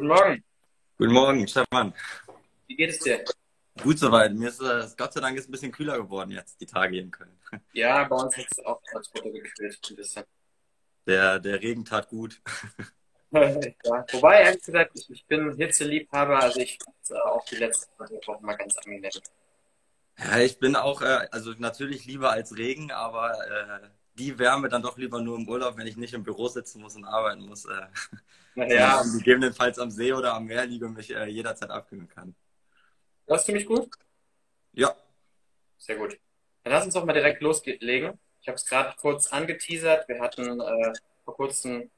Guten Morgen. Guten Morgen, Stefan. Wie geht es dir? Gut soweit. Mir ist es Gott sei Dank ist ein bisschen kühler geworden jetzt, die Tage hier in Köln. Ja, bei uns hat es auch ganz runtergekühlt ein bisschen. Der, der Regen tat gut. ja. Wobei, ehrlich gesagt, ich, ich bin Hitzeliebhaber, also ich fand auch die letzten Wochen mal ganz angenehm. Ja, ich bin auch, äh, also natürlich lieber als Regen, aber die Wärme dann doch lieber nur im Urlaub, wenn ich nicht im Büro sitzen muss und arbeiten muss. Äh, ja. gegebenenfalls am See oder am Meer liege und mich äh, jederzeit abkühlen kann. Hörst du mich gut? Ja. Sehr gut. Dann lass uns doch mal direkt loslegen. Ich habe es gerade kurz angeteasert. Wir hatten äh, vor kurzem,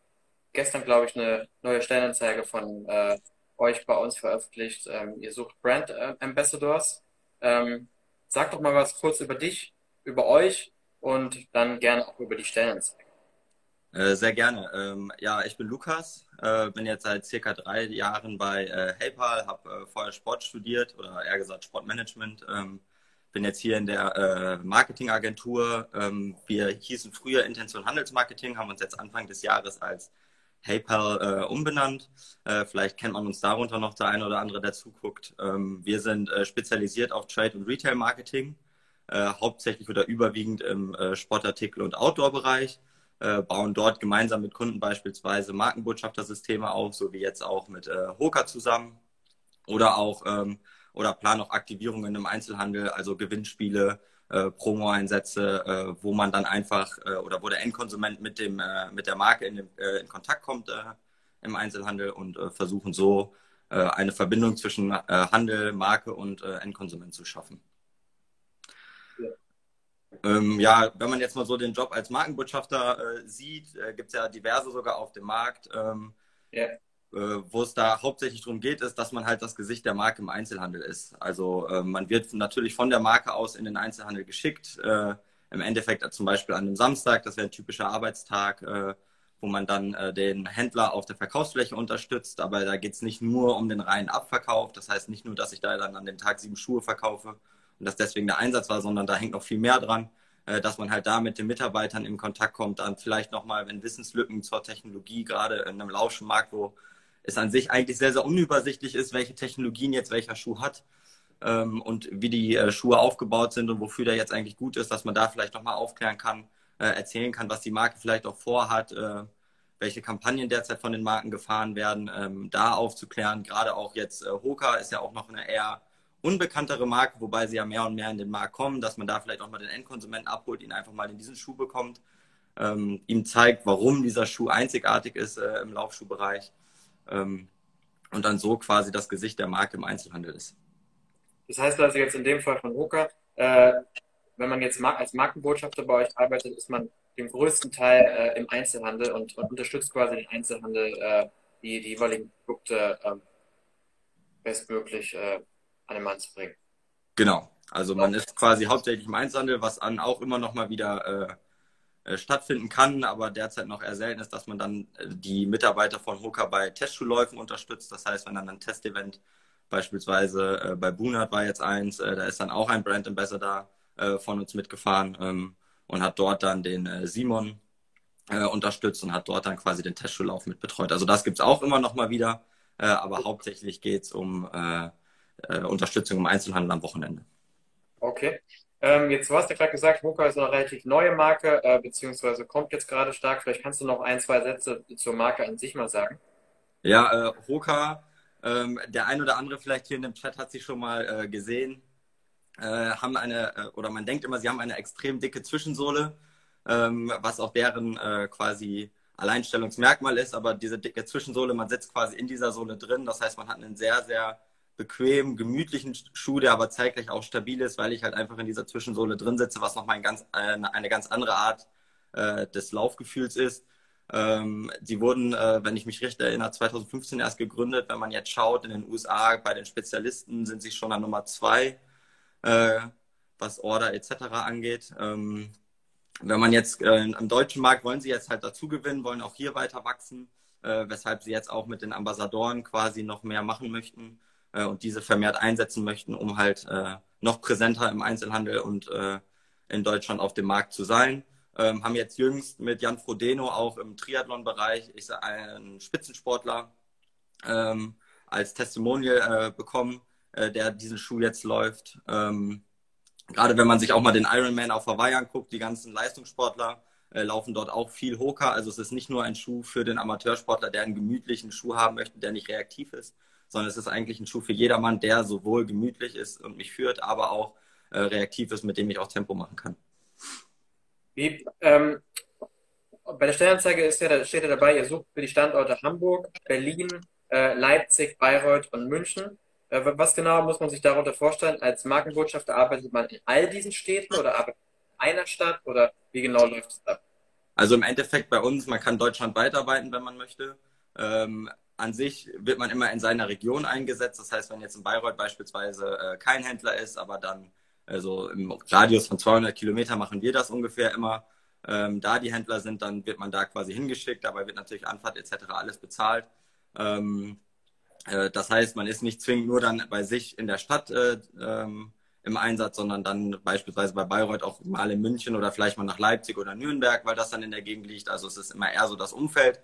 gestern glaube ich, eine neue Stellenanzeige von äh, euch bei uns veröffentlicht. Ähm, ihr sucht Brand äh, Ambassadors. Ähm, sag doch mal was kurz über dich, über euch und dann gerne auch über die Stellenanzeige. Äh, sehr gerne. Ähm, ja, ich bin Lukas, äh, bin jetzt seit circa drei Jahren bei äh, HeyPal, habe vorher Sport studiert oder eher gesagt Sportmanagement. Ähm, bin jetzt hier in der Marketingagentur. Ähm, wir hießen früher Intention Handelsmarketing, haben uns jetzt Anfang des Jahres als HeyPal umbenannt. Vielleicht kennt man uns darunter noch der eine oder andere, der zuguckt. Wir sind spezialisiert auf Trade- und Retail-Marketing, äh, hauptsächlich oder überwiegend im äh, Sportartikel- und Outdoor-Bereich. Äh, bauen dort gemeinsam mit Kunden beispielsweise Markenbotschaftersysteme auf, so wie jetzt auch mit Hoka zusammen. Oder auch ähm, oder planen auch Aktivierungen im Einzelhandel, also Gewinnspiele, äh, Promo-Einsätze, äh, wo man dann einfach äh, oder wo der Endkonsument mit dem äh, mit der Marke in, äh, in Kontakt kommt äh, im Einzelhandel und versuchen so eine Verbindung zwischen Handel, Marke und Endkonsument zu schaffen. Ja. Ähm, ja, wenn man jetzt mal so den Job als Markenbotschafter sieht, gibt es ja diverse sogar auf dem Markt. Ähm, ja. Äh, wo es da hauptsächlich darum geht, ist, dass man halt das Gesicht der Marke im Einzelhandel ist. Also äh, man wird natürlich von der Marke aus in den Einzelhandel geschickt. Äh, Im Endeffekt zum Beispiel an einem Samstag, das wäre ein typischer Arbeitstag, äh, wo man dann äh, den Händler auf der Verkaufsfläche unterstützt. Aber da geht es nicht nur um den reinen Abverkauf. Das heißt nicht nur, dass ich da dann an dem Tag sieben Schuhe verkaufe und dass deswegen der Einsatz war, sondern da hängt noch viel mehr dran dass man halt da mit den Mitarbeitern in Kontakt kommt, dann vielleicht nochmal, wenn Wissenslücken zur Technologie, gerade in einem Lauschenmarkt, wo es an sich eigentlich sehr, sehr unübersichtlich ist, welche Technologien jetzt welcher Schuh hat ähm, und wie die äh, Schuhe aufgebaut sind und wofür der jetzt eigentlich gut ist, dass man da vielleicht nochmal aufklären kann, äh, erzählen kann, was die Marke vielleicht auch vorhat, äh, welche Kampagnen derzeit von den Marken gefahren werden, ähm, da aufzuklären. Gerade auch jetzt äh, Hoka ist ja auch noch eine eher unbekanntere Marke, wobei sie ja mehr und mehr in den Markt kommen, dass man da vielleicht auch mal den Endkonsumenten abholt, ihn einfach mal in diesen Schuh bekommt, ähm, ihm zeigt, warum dieser Schuh einzigartig ist äh, im Laufschuhbereich ähm, und dann so quasi das Gesicht der Marke im Einzelhandel ist. Das heißt also jetzt in dem Fall von Hoka, äh, wenn man jetzt als Markenbotschafter bei euch arbeitet, ist man den größten Teil äh, im Einzelhandel und, und, unterstützt quasi den Einzelhandel, äh, die, die jeweiligen Produkte ähm, bestmöglich äh, an den Mann zu bringen. Genau. Also man ist quasi hauptsächlich im Einzelhandel, was an auch immer noch mal wieder äh, äh, stattfinden kann, aber derzeit noch eher selten ist, dass man dann äh, die Mitarbeiter von Hoka bei Testschuhläufen unterstützt. Das heißt, wenn dann ein Testevent beispielsweise äh, bei Boonert war jetzt eins, äh, da ist dann auch ein Brand Ambassador äh, von uns mitgefahren ähm, und hat dort dann den Simon unterstützt und hat dort dann quasi den Testschuhlauf mit betreut. Also das gibt es auch immer noch mal wieder, aber hauptsächlich geht es um Unterstützung im Einzelhandel am Wochenende. Okay. Ähm, jetzt, du hast ja gerade gesagt, Hoka ist eine relativ neue Marke, äh, beziehungsweise kommt jetzt gerade stark. Vielleicht kannst du noch ein, zwei Sätze zur Marke an sich mal sagen. Ja, äh, Hoka, ähm, der ein oder andere vielleicht hier in dem Chat hat sie schon mal äh, gesehen, äh, haben eine, äh, oder man denkt immer, sie haben eine extrem dicke Zwischensohle, ähm, was auch deren äh, quasi Alleinstellungsmerkmal ist, aber diese dicke Zwischensohle, man sitzt quasi in dieser Sohle drin, das heißt, man hat einen sehr, sehr bequem, gemütlichen Schuh, der aber zeitgleich auch stabil ist, weil ich halt einfach in dieser Zwischensohle drin sitze, was nochmal ein ganz, eine, ganz andere Art äh, des Laufgefühls ist. Ähm, die wurden, äh, wenn ich mich recht erinnere, 2015 erst gegründet. Wenn man jetzt schaut, in den USA bei den Spezialisten sind sie schon an Nummer zwei, äh, was Order etc. angeht. Ähm, wenn man jetzt äh, im deutschen Markt wollen sie jetzt halt dazu gewinnen, wollen auch hier weiter wachsen, äh, weshalb sie jetzt auch mit den Ambassadoren quasi noch mehr machen möchten äh, und diese vermehrt einsetzen möchten, um halt äh, noch präsenter im Einzelhandel und äh, in Deutschland auf dem Markt zu sein. Ähm, haben jetzt jüngst mit Jan Frodeno auch im Triathlon-Bereich, einen Spitzensportler ähm, als Testimonial äh, bekommen, äh, der diesen Schuh jetzt läuft. Ähm, gerade wenn man sich auch mal den Ironman auf Hawaii anguckt, die ganzen Leistungssportler äh, laufen dort auch viel Hoka. Also es ist nicht nur ein Schuh für den Amateursportler, der einen gemütlichen Schuh haben möchte, der nicht reaktiv ist, sondern es ist eigentlich ein Schuh für jedermann, der sowohl gemütlich ist und mich führt, aber auch äh, reaktiv ist, mit dem ich auch Tempo machen kann. Wie, ähm, bei der Stellenanzeige ist ja, steht ja dabei, ihr sucht für die Standorte Hamburg, Berlin, äh, Leipzig, Bayreuth und München. Äh, was genau muss man sich darunter vorstellen? Als Markenbotschafter arbeitet man in all diesen Städten oder arbeitet in einer Stadt oder wie genau läuft es ab? Also im Endeffekt bei uns, man kann deutschlandweit arbeiten, wenn man möchte. Ähm, an sich wird man immer in seiner Region eingesetzt. Das heißt, wenn jetzt in Bayreuth beispielsweise äh, kein Händler ist, aber dann also im Radius von 200 Kilometer machen wir das ungefähr immer. Ähm, da die Händler sind, dann wird man da quasi hingeschickt. Dabei wird natürlich Anfahrt etc. alles bezahlt. Ähm, äh, das heißt, man ist nicht zwingend nur dann bei sich in der Stadt äh, ähm, im Einsatz, sondern dann beispielsweise bei Bayreuth auch mal in München oder vielleicht mal nach Leipzig oder Nürnberg, weil das dann in der Gegend liegt. Also es ist immer eher so das Umfeld.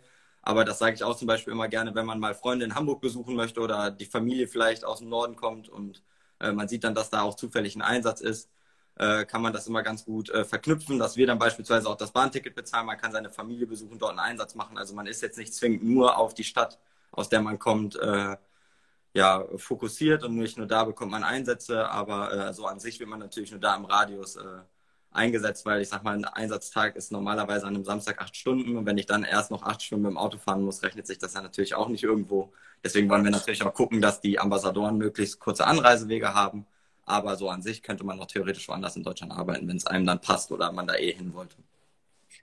Aber das sage ich auch zum Beispiel immer gerne, wenn man mal Freunde in Hamburg besuchen möchte oder die Familie vielleicht aus dem Norden kommt und äh, man sieht dann, dass da auch zufällig ein Einsatz ist, äh, kann man das immer ganz gut äh, verknüpfen, dass wir dann beispielsweise auch das Bahnticket bezahlen, man kann seine Familie besuchen, dort einen Einsatz machen. Also man ist jetzt nicht zwingend nur auf die Stadt, aus der man kommt, äh, ja, fokussiert und nicht nur da bekommt man Einsätze, aber äh, so an sich wird man natürlich nur da im Radius äh, eingesetzt, weil ich sag mal, ein Einsatztag ist normalerweise an einem Samstag acht Stunden und wenn ich dann erst noch acht Stunden mit dem Auto fahren muss, rechnet sich das ja natürlich auch nicht irgendwo. Deswegen wollen wir natürlich auch gucken, dass die Ambassadoren möglichst kurze Anreisewege haben. Aber so an sich könnte man noch theoretisch woanders in Deutschland arbeiten, wenn es einem dann passt oder man da eh hin wollte.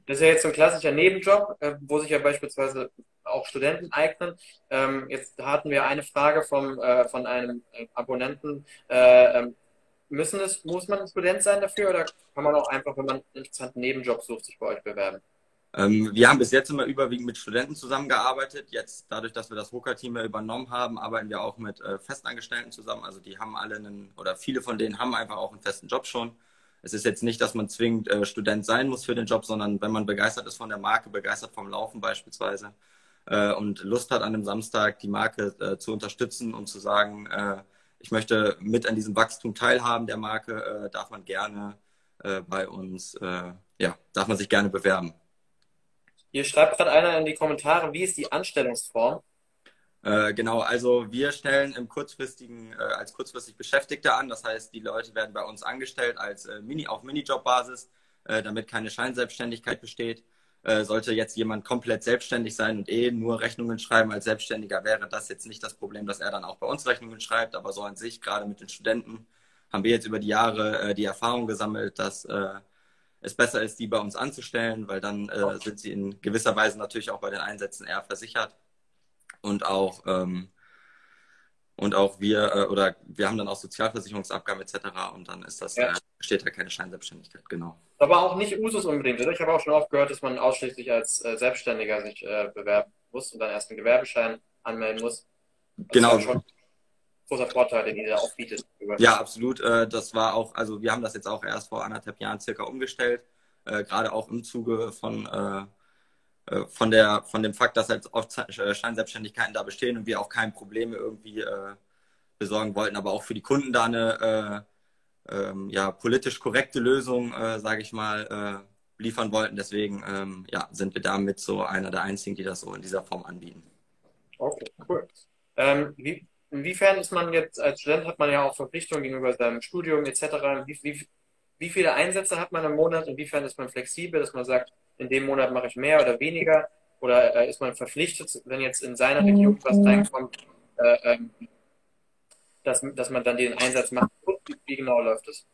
Das ist ja jetzt so ein klassischer Nebenjob, äh, wo sich ja beispielsweise auch Studenten eignen. Ähm, jetzt hatten wir eine Frage vom, äh, von einem Abonnenten. Müssen es, muss man Student sein dafür oder kann man auch einfach, wenn man einen interessanten Nebenjob sucht, sich bei euch bewerben? Ähm, wir haben bis jetzt immer überwiegend mit Studenten zusammengearbeitet. Jetzt, dadurch, dass wir das Hoka-Team übernommen haben, arbeiten wir auch mit äh, Festangestellten zusammen. Also die haben alle einen, oder viele von denen haben einfach auch einen festen Job schon. Es ist jetzt nicht, dass man zwingend äh, Student sein muss für den Job, sondern wenn man begeistert ist von der Marke, begeistert vom Laufen beispielsweise äh, und Lust hat, an einem Samstag die Marke äh, zu unterstützen und zu sagen, äh, ich möchte mit an diesem Wachstum teilhaben der Marke, äh, darf man gerne bei uns, ja, darf man sich gerne bewerben. Hier schreibt gerade einer in die Kommentare, wie ist die Anstellungsform? Äh, genau, also wir stellen im kurzfristigen, äh, als kurzfristig Beschäftigte an. Das heißt, die Leute werden bei uns angestellt als äh, Mini, auf Minijob-Basis, äh, damit keine Scheinselbstständigkeit besteht. Äh, sollte jetzt jemand komplett selbstständig sein und eh nur Rechnungen schreiben als Selbstständiger, wäre das jetzt nicht das Problem, dass er dann auch bei uns Rechnungen schreibt. Aber so an sich, gerade mit den Studenten, haben wir jetzt über die Jahre äh, die Erfahrung gesammelt, dass es besser ist, die bei uns anzustellen, weil dann äh, sind sie in gewisser Weise natürlich auch bei den Einsätzen eher versichert. Und auch, ähm, und auch wir, äh, oder wir haben dann auch Sozialversicherungsabgaben etc. Und dann ist das, ja. äh, steht da keine Scheinselbstständigkeit, genau. Aber auch nicht Usus unbedingt, oder? Ich habe auch schon oft gehört, dass man ausschließlich als äh, Selbstständiger sich äh, bewerben muss und dann erst einen Gewerbeschein anmelden muss. Das genau. Schon großer Vorteil, den ihr auch bietet. Ja, absolut. Das war auch, also wir haben das jetzt auch erst vor anderthalb Jahren circa umgestellt, gerade auch im Zuge von, von, der, von dem Fakt, dass halt oft Scheinselbstständigkeiten da bestehen und wir auch keine Probleme irgendwie besorgen wollten, aber auch für die Kunden da eine ähm, ja, politisch korrekte Lösung, sage ich mal, liefern wollten. Deswegen ähm, ja, sind wir damit so einer der einzigen, die das so in dieser Form anbieten. Okay, cool. Ähm, wie, Inwiefern ist man jetzt, als Student hat man ja auch Verpflichtungen gegenüber seinem Studium etc. Wie, wie, wie viele Einsätze hat man im Monat? Inwiefern ist man flexibel, dass man sagt, in dem Monat mache ich mehr oder weniger? Oder äh, ist man verpflichtet, wenn jetzt in seiner Region was reinkommt, äh, ähm, dass, dass man dann den Einsatz macht? Wie genau läuft das?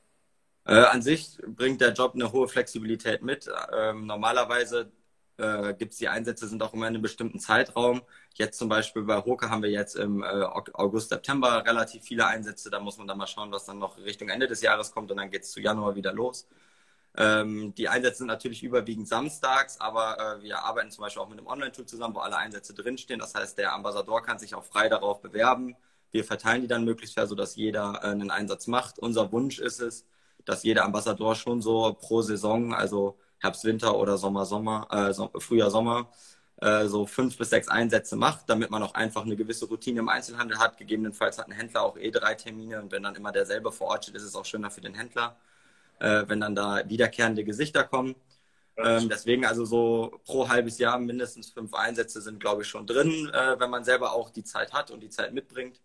Äh, an sich bringt der Job eine hohe Flexibilität mit. Ähm, normalerweise äh, gibt es die Einsätze, sind auch immer in einem bestimmten Zeitraum. Jetzt zum Beispiel bei Hoke haben wir jetzt im äh, August, September relativ viele Einsätze. Da muss man dann mal schauen, was dann noch Richtung Ende des Jahres kommt und dann geht es zu Januar wieder los. Ähm, die Einsätze sind natürlich überwiegend samstags, aber äh, wir arbeiten zum Beispiel auch mit einem Online-Tool zusammen, wo alle Einsätze drinstehen. Das heißt, der Ambassador kann sich auch frei darauf bewerben. Wir verteilen die dann möglichst fair, sodass jeder äh, einen Einsatz macht. Unser Wunsch ist es, dass jeder Ambassador schon so pro Saison, also Herbst, Winter oder Sommer, Sommer, äh, so, Frühjahr, Sommer, äh, so fünf bis sechs Einsätze macht, damit man auch einfach eine gewisse Routine im Einzelhandel hat. Gegebenenfalls hat ein Händler auch eh drei Termine und wenn dann immer derselbe vor Ort steht, ist es auch schöner für den Händler, äh, wenn dann da wiederkehrende Gesichter kommen. Ähm, deswegen also so pro halbes Jahr mindestens fünf Einsätze sind, glaube ich, schon drin, äh, wenn man selber auch die Zeit hat und die Zeit mitbringt.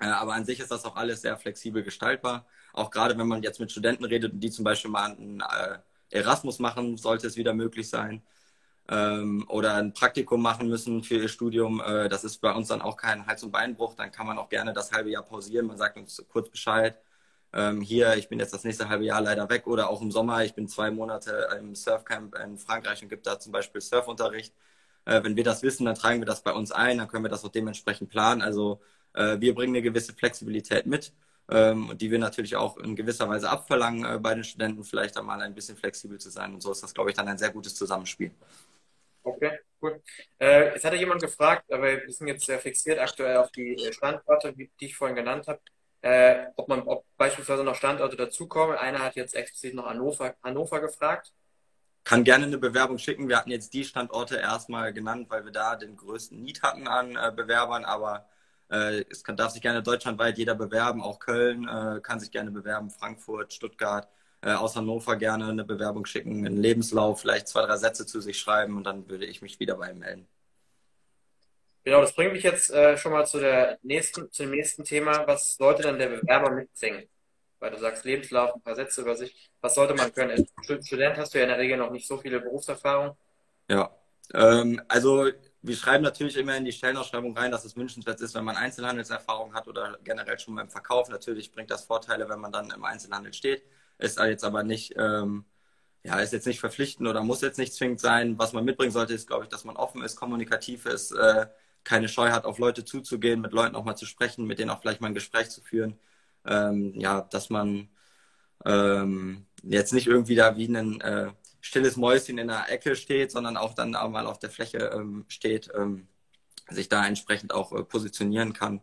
Äh, aber an sich ist das auch alles sehr flexibel gestaltbar. Auch gerade wenn man jetzt mit Studenten redet und die zum Beispiel mal einen äh, Erasmus machen, sollte es wieder möglich sein. Ähm, oder ein Praktikum machen müssen für ihr Studium. Äh, das ist bei uns dann auch kein Hals- und Beinbruch. Dann kann man auch gerne das halbe Jahr pausieren. Man sagt uns kurz Bescheid ähm, hier, ich bin jetzt das nächste halbe Jahr leider weg oder auch im Sommer, ich bin zwei Monate im Surfcamp in Frankreich und gibt da zum Beispiel Surfunterricht. Äh, wenn wir das wissen, dann tragen wir das bei uns ein, dann können wir das auch dementsprechend planen. Also äh, wir bringen eine gewisse Flexibilität mit ähm, die wir natürlich auch in gewisser Weise abverlangen äh, bei den Studenten, vielleicht einmal ein bisschen flexibel zu sein. Und so ist das, glaube ich, dann ein sehr gutes Zusammenspiel. Okay, cool. Äh, jetzt hatte jemand gefragt, aber wir sind jetzt sehr fixiert aktuell auf die Standorte, die ich vorhin genannt habe äh, ob man, ob beispielsweise noch Standorte dazukommen. Einer hat jetzt explizit noch Hannover, Hannover gefragt. Kann gerne eine Bewerbung schicken. Wir hatten jetzt die Standorte erstmal genannt, weil wir da den größten Need hatten an äh, Bewerbern, aber äh, es kann, darf sich gerne deutschlandweit jeder bewerben, auch Köln äh, kann sich gerne bewerben, Frankfurt, Stuttgart, äh, aus Hannover gerne eine Bewerbung schicken, einen Lebenslauf, vielleicht zwei, drei Sätze zu sich schreiben und dann würde ich mich wieder bei ihm melden. Genau, das bringt mich jetzt äh, schon mal zu, der nächsten, zu dem nächsten Thema. Was sollte dann der Bewerber mitbringen? Weil du sagst Lebenslauf, ein paar Sätze über sich. Was sollte man können? Als Student hast du ja in der Regel noch nicht so viele Berufserfahrung. Ja, ähm, also wir schreiben natürlich immer in die Stellenausschreibung rein, dass es wünschenswert ist, wenn man Einzelhandelserfahrung hat oder generell schon beim Verkauf. Natürlich bringt das Vorteile, wenn man dann im Einzelhandel steht. Ist jetzt aber nicht, ähm, ja, ist jetzt nicht verpflichtend oder muss jetzt nicht zwingend sein. Was man mitbringen sollte, ist, glaube ich, dass man offen ist, kommunikativ ist, äh, keine Scheu hat, auf Leute zuzugehen, mit Leuten auch mal zu sprechen, mit denen auch vielleicht mal ein Gespräch zu führen. Ähm, ja, dass man ähm, jetzt nicht irgendwie da wie ein äh, stilles Mäuschen in der Ecke steht, sondern auch dann auch mal auf der Fläche ähm, steht, ähm, sich da entsprechend auch äh, positionieren kann.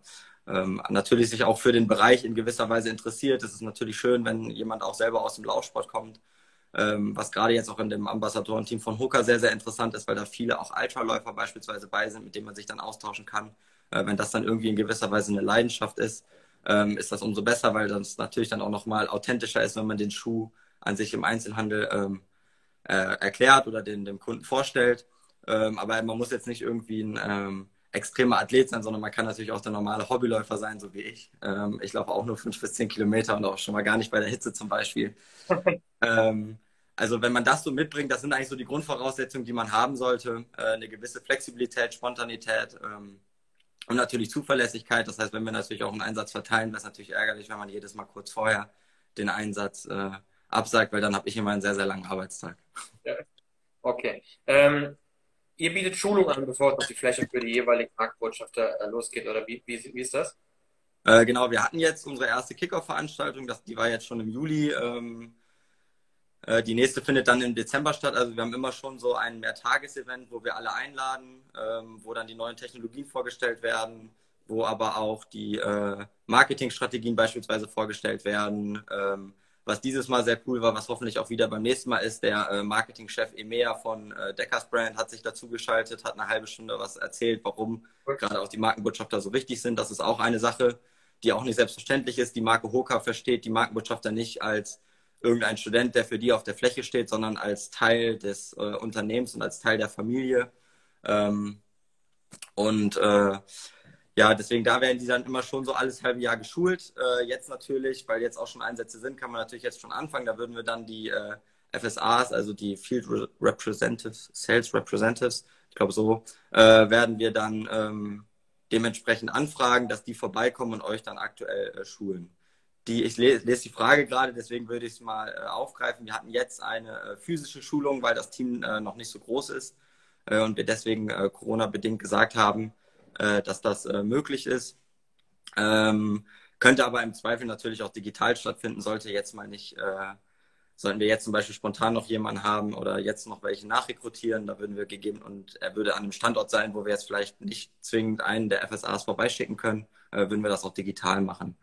Ähm, natürlich sich auch für den Bereich in gewisser Weise interessiert. Es ist natürlich schön, wenn jemand auch selber aus dem Laufsport kommt ähm, was gerade jetzt auch in dem Ambassadorenteam von Hoka sehr, sehr interessant ist, weil da viele auch Ultraläufer beispielsweise bei sind, mit denen man sich dann austauschen kann. Äh, wenn das dann irgendwie in gewisser Weise eine Leidenschaft ist, ähm, ist das umso besser, weil das natürlich dann auch nochmal authentischer ist, wenn man den Schuh an sich im Einzelhandel ähm, äh, erklärt oder den, dem Kunden vorstellt. Ähm, aber man muss jetzt nicht irgendwie ein ähm, extremer Athlet sein, sondern man kann natürlich auch der normale Hobbyläufer sein, so wie ich. Ähm, ich laufe auch nur fünf bis zehn Kilometer und auch schon mal gar nicht bei der Hitze zum Beispiel. ähm, also wenn man das so mitbringt, das sind eigentlich so die Grundvoraussetzungen, die man haben sollte. Äh, eine gewisse Flexibilität, Spontanität ähm, und natürlich Zuverlässigkeit. Das heißt, wenn wir natürlich auch einen Einsatz verteilen, wäre es natürlich ärgerlich, wenn man jedes Mal kurz vorher den Einsatz äh, absagt, weil dann habe ich immer einen sehr, sehr langen Arbeitstag. Okay. Ähm, ihr bietet Schulung an, bevor es auf die Fläche für die jeweiligen Marktbotschafter äh, losgeht, oder wie, wie, wie ist das? Äh, genau, wir hatten jetzt unsere erste Kickoff-Veranstaltung, die war jetzt schon im Juli. Ähm, äh, die nächste findet dann im Dezember statt. Also wir haben immer schon so ein Mehrtages-Event, wo wir alle einladen, ähm, wo dann die neuen Technologien vorgestellt werden, wo aber auch die äh, Marketingstrategien beispielsweise vorgestellt werden. Ähm, was dieses Mal sehr cool war, was hoffentlich auch wieder beim nächsten Mal ist, der äh, Marketingchef Emea von äh, Deckers Brand hat sich dazu geschaltet, hat eine halbe Stunde was erzählt, warum gerade auch die Markenbotschafter so wichtig sind. Das ist auch eine Sache, die auch nicht selbstverständlich ist. Die Marke Hoka versteht die Markenbotschafter nicht als irgendein Student, der für die auf der Fläche steht, sondern als Teil des äh, Unternehmens und als Teil der Familie. Ähm, und äh, ja, deswegen da werden die dann immer schon so alles halbe Jahr geschult. Äh, jetzt natürlich, weil jetzt auch schon Einsätze sind, kann man natürlich jetzt schon anfangen. Da würden wir dann die äh, FSAs, also die Field Representatives, Sales Representatives, ich glaube so, äh, werden wir dann ähm, dementsprechend anfragen, dass die vorbeikommen und euch dann aktuell äh, schulen die, ich lese, die Frage gerade, deswegen würde ich es mal äh, aufgreifen. Wir hatten jetzt eine äh, physische Schulung, weil das Team äh, noch nicht so groß ist äh, und wir deswegen äh, Corona-bedingt gesagt haben, äh, dass das möglich ist. Ähm, könnte aber im Zweifel natürlich auch digital stattfinden, sollte jetzt mal nicht, sollten wir jetzt zum Beispiel spontan noch jemanden haben oder jetzt noch welche nachrekrutieren, da würden wir gegeben und er würde an einem Standort sein, wo wir jetzt vielleicht nicht zwingend einen der FSAs vorbeischicken können, würden wir das auch digital machen.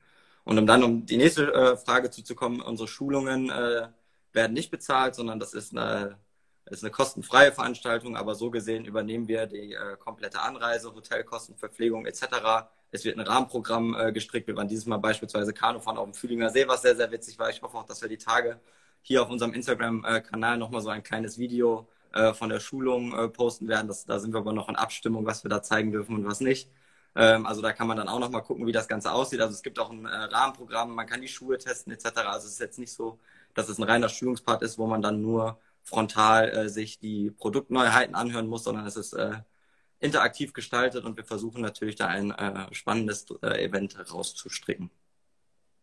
Und um dann um die nächste äh, Frage zuzukommen, unsere Schulungen äh, werden nicht bezahlt, sondern das ist eine, ist eine kostenfreie Veranstaltung, aber so gesehen übernehmen wir die äh, komplette Anreise, Hotelkosten, Verpflegung etc. Es wird ein Rahmenprogramm äh, gestrickt. Wir waren dieses Mal beispielsweise Kanufahren auf dem Fühlinger See, was sehr, sehr witzig war. Ich hoffe auch, dass wir die Tage hier auf unserem Instagram-Kanal nochmal so ein kleines Video äh, von der Schulung äh, posten werden. Das, da sind wir aber noch in Abstimmung, was wir da zeigen dürfen und was nicht. Ähm, also da kann man dann auch nochmal gucken, wie das Ganze aussieht. Also es gibt auch ein äh, Rahmenprogramm, man kann die Schuhe testen etc. Also es ist jetzt nicht so, dass es ein reiner Schulungspart ist, wo man dann nur frontal äh, sich die Produktneuheiten anhören muss, sondern es ist äh, interaktiv gestaltet und wir versuchen natürlich da ein äh, spannendes äh, Event rauszustricken.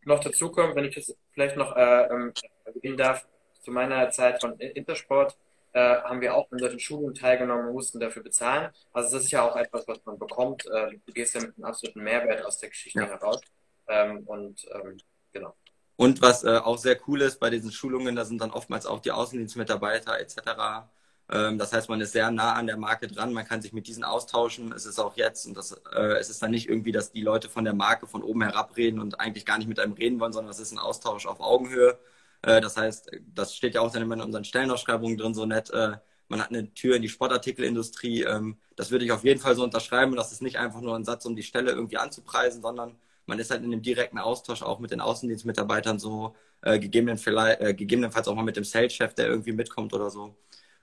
Noch dazu kommt, wenn ich das vielleicht noch äh, ähm, erwähnen darf, zu meiner Zeit von Intersport äh, haben wir auch in solchen Schulungen teilgenommen und mussten dafür bezahlen. Also das ist ja auch etwas, was man bekommt. Äh, du gehst ja mit einem absoluten Mehrwert aus der Geschichte ja. heraus. Ähm, und ähm, genau. Und was äh, auch sehr cool ist bei diesen Schulungen, da sind dann oftmals auch die Außendienstmitarbeiter etc. Ähm, das heißt, man ist sehr nah an der Marke dran, man kann sich mit diesen austauschen. Es ist auch jetzt und das, äh, es ist dann nicht irgendwie, dass die Leute von der Marke von oben herab reden und eigentlich gar nicht mit einem reden wollen, sondern es ist ein Austausch auf Augenhöhe. Äh, das heißt, das steht ja auch dann immer in unseren Stellenausschreibungen drin, so nett. Äh, man hat eine Tür in die Sportartikelindustrie. Ähm, das würde ich auf jeden Fall so unterschreiben. Das ist nicht einfach nur ein Satz, um die Stelle irgendwie anzupreisen, sondern man ist halt in dem direkten Austausch auch mit den Außendienstmitarbeitern so, äh, gegebenenfalls, äh, gegebenenfalls auch mal mit dem Sales-Chef, der irgendwie mitkommt oder so.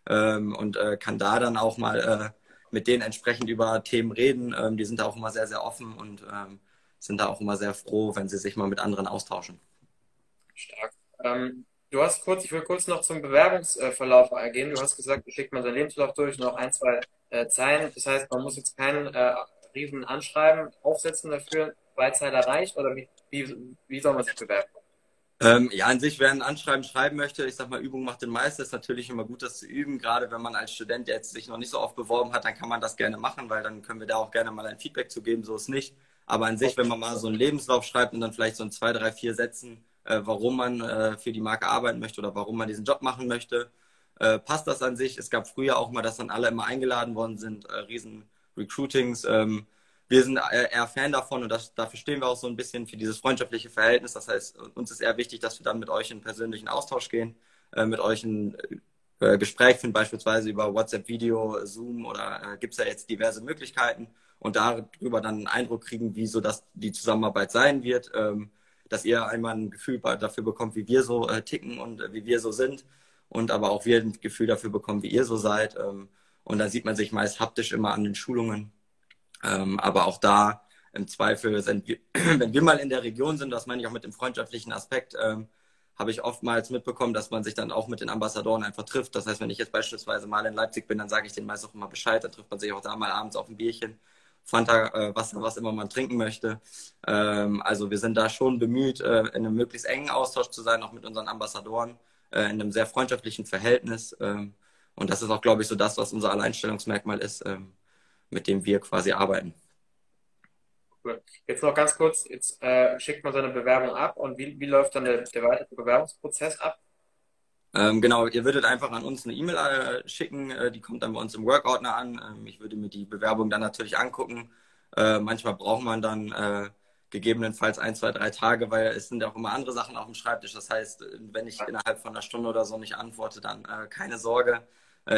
Ähm, und äh, kann da dann auch mal äh, mit denen entsprechend über Themen reden. Ähm, die sind da auch immer sehr, sehr offen und ähm, sind da auch immer sehr froh, wenn sie sich mal mit anderen austauschen. Stark. Ähm, du hast kurz, ich will kurz noch zum Bewerbungsverlauf gehen. Du hast gesagt, du schickt mal seinen Lebenslauf durch, noch ein, zwei äh, Zeilen. Das heißt, man muss jetzt keinen äh, riesen Anschreiben aufsetzen dafür. Beizeiler reicht oder wie, wie, wie soll man sich bewerben? Ähm, ja, an sich, wer ein Anschreiben schreiben möchte, ich sag mal, Übung macht den Meister, ist natürlich immer gut, das zu üben. Gerade wenn man als Student jetzt sich noch nicht so oft beworben hat, dann kann man das gerne machen, weil dann können wir da auch gerne mal ein Feedback zu geben, so ist nicht. Aber an sich, wenn man mal so einen Lebenslauf schreibt und dann vielleicht so in zwei, drei, vier Sätzen, äh, warum man äh, für die Marke arbeiten möchte oder warum man diesen Job machen möchte, äh, passt das an sich. Es gab früher auch mal, dass dann alle immer eingeladen worden sind, äh, riesen Recruitings. Ähm, wir sind eher Fan davon und das, dafür stehen wir auch so ein bisschen für dieses freundschaftliche Verhältnis. Das heißt, uns ist eher wichtig, dass wir dann mit euch in persönlichen Austausch gehen, äh, mit euch ein äh, Gespräch finden, beispielsweise über WhatsApp-Video, Zoom oder äh, gibt es ja jetzt diverse Möglichkeiten und darüber dann einen Eindruck kriegen, wie so das die Zusammenarbeit sein wird, ähm, dass ihr einmal ein Gefühl dafür bekommt, wie wir so äh, ticken und äh, wie wir so sind und aber auch wir ein Gefühl dafür bekommen, wie ihr so seid. Ähm, und dann sieht man sich meist haptisch immer an den Schulungen ähm, aber auch da im Zweifel, sind wir, wenn wir mal in der Region sind, das meine ich auch mit dem freundschaftlichen Aspekt, ähm, habe ich oftmals mitbekommen, dass man sich dann auch mit den Ambassadoren einfach trifft. Das heißt, wenn ich jetzt beispielsweise mal in Leipzig bin, dann sage ich denen meist auch immer Bescheid, dann trifft man sich auch da mal abends auf ein Bierchen, Fanta, äh, Wasser, was immer man trinken möchte. Ähm, also wir sind da schon bemüht, äh, in einem möglichst engen Austausch zu sein, auch mit unseren Ambassadoren, äh, in einem sehr freundschaftlichen Verhältnis. Ähm, und das ist auch, glaube ich, so das, was unser Alleinstellungsmerkmal ist. Ähm, mit dem wir quasi arbeiten. Cool. Jetzt noch ganz kurz, jetzt äh, schickt man seine Bewerbung ab und wie, wie läuft dann der, der weitere Bewerbungsprozess ab? Ähm, genau, ihr würdet einfach an uns eine E-Mail äh, schicken, äh, die kommt dann bei uns im Workordner an. Ähm, ich würde mir die Bewerbung dann natürlich angucken. Äh, manchmal braucht man dann äh, gegebenenfalls ein, zwei, drei Tage, weil es sind ja auch immer andere Sachen auf dem Schreibtisch. Das heißt, wenn ich innerhalb von einer Stunde oder so nicht antworte, dann äh, keine Sorge.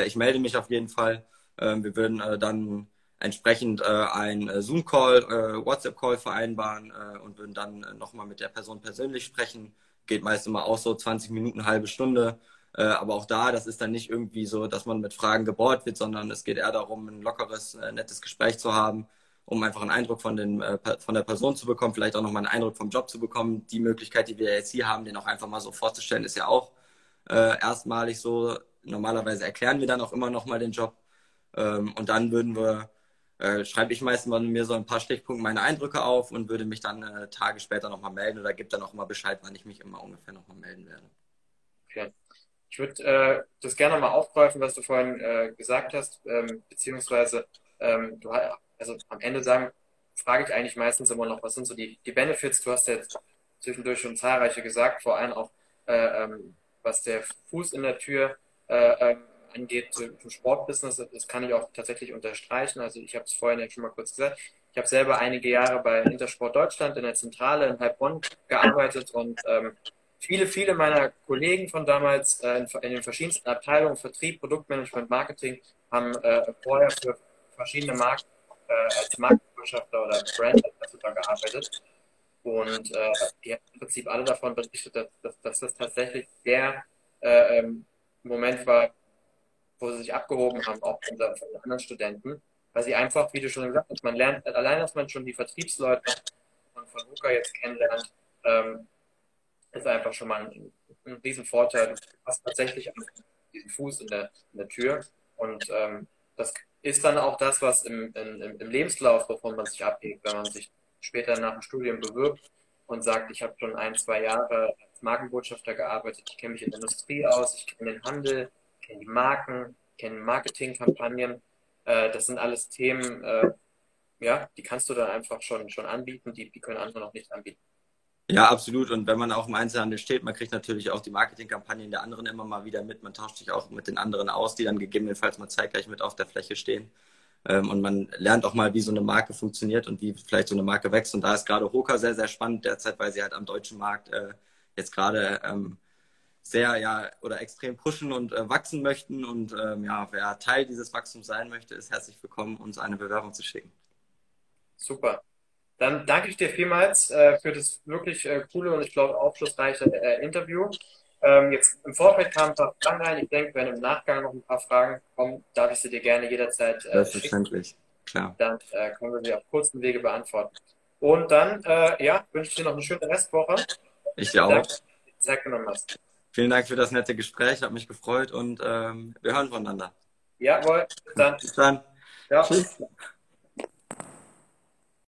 ich melde mich auf jeden Fall. Ähm, wir würden dann entsprechend äh, äh, Zoom-Call, äh, WhatsApp-Call vereinbaren äh, und würden dann äh, nochmal mit der Person persönlich sprechen. Geht meist immer auch so 20 Minuten, halbe Stunde. Äh, aber auch da, das ist dann nicht irgendwie so, dass man mit Fragen gebohrt wird, sondern es geht eher darum, ein lockeres, äh, nettes Gespräch zu haben, um einfach einen Eindruck von, den, äh, von der Person zu bekommen, vielleicht auch nochmal einen Eindruck vom Job zu bekommen. Die Möglichkeit, die wir jetzt hier haben, den auch einfach mal so vorzustellen, ist ja auch erstmalig so. Normalerweise erklären wir dann auch immer nochmal den Job. Ähm, und dann würden wir äh, schreibe ich meistens mal mir so ein paar Stichpunkte meine Eindrücke auf und würde mich dann äh, Tage später nochmal melden oder gebe dann auch mal Bescheid, wann ich mich immer ungefähr nochmal melden werde. Okay. Ich würde äh, das gerne mal aufgreifen, was du vorhin äh, gesagt hast, ähm, beziehungsweise ähm, du, also am Ende sagen, frage ich eigentlich meistens immer noch, was sind so die, die Benefits? Du hast jetzt zwischendurch schon zahlreiche gesagt, vor allem auch, äh, ähm, was der Fuß in der Tür äh, ähm, angeht zum Sportbusiness, das kann ich auch tatsächlich unterstreichen. Also ich habe es vorhin ja schon mal kurz gesagt. Ich habe selber einige Jahre bei Intersport Deutschland in der Zentrale in Heilbronn gearbeitet und ähm, viele, viele meiner Kollegen von damals äh, in, in, den verschiedensten Abteilungen, Vertrieb, Produktmanagement, Marketing, haben äh, vorher für verschiedene Marken äh, als Markenbotschafter oder Brand-Ambassador gearbeitet. Und äh, die haben im Prinzip alle davon berichtet, dass, dass, dass das tatsächlich der äh, ähm, Moment war, wo sie sich abgehoben haben, auch von, von den anderen Studenten, weil sie einfach, wie du schon gesagt hast, man lernt, allein, dass man schon die Vertriebsleute von, von Luca jetzt kennenlernt, ähm, ist einfach schon mal ein, ein riesen Vorteil. Du hast tatsächlich diesen Fuß in der, in der Tür und ähm, das ist dann auch das, was im, im, im Lebenslauf, wovon man sich abhegt, wenn man sich später nach dem Studium bewirbt und sagt, ich habe schon ein, zwei Jahre als Markenbotschafter gearbeitet, ich kenne mich in der Industrie aus, ich kenne den Handel, kenne die Marken, kenne Marketingkampagnen. Äh, das sind alles Themen, äh, ja, die kannst du dann einfach schon, schon anbieten, die, die können andere noch nicht anbieten. Ja, absolut. Und wenn man auch im Einzelhandel steht, man kriegt natürlich auch die Marketingkampagnen der anderen immer mal wieder mit. Man tauscht sich auch mit den anderen aus, die dann gegebenenfalls mal zeitgleich mit auf der Fläche stehen. Ähm, und man lernt auch mal, wie so eine Marke funktioniert und wie vielleicht so eine Marke wächst. Und da ist gerade Hoka sehr, sehr spannend derzeit, weil sie halt am deutschen Markt äh, jetzt gerade ähm, sehr ja oder extrem pushen und äh, wachsen möchten. Und ähm, ja, wer Teil dieses Wachstums sein möchte, ist herzlich willkommen, uns eine Bewerbung zu schicken. Super. Dann danke ich dir vielmals äh, für das wirklich äh, coole und ich glaube aufschlussreiche äh, Interview. Ähm, jetzt im Vorfeld kamen ein paar Fragen rein. Ich denke, wenn im Nachgang noch ein paar Fragen kommen, darf ich sie dir gerne jederzeit äh, Selbstverständlich, klar. Dann äh, können wir sie auf kurzen Wege beantworten. Und dann, äh, ja, wünsche ich dir noch eine schöne Restwoche. Ich dir auch. Danke, dass du Zeit genommen hast. Vielen Dank für das nette Gespräch, hat mich gefreut und ähm, wir hören voneinander. Jawohl, bis dann. Bis dann. Ja. Tschüss.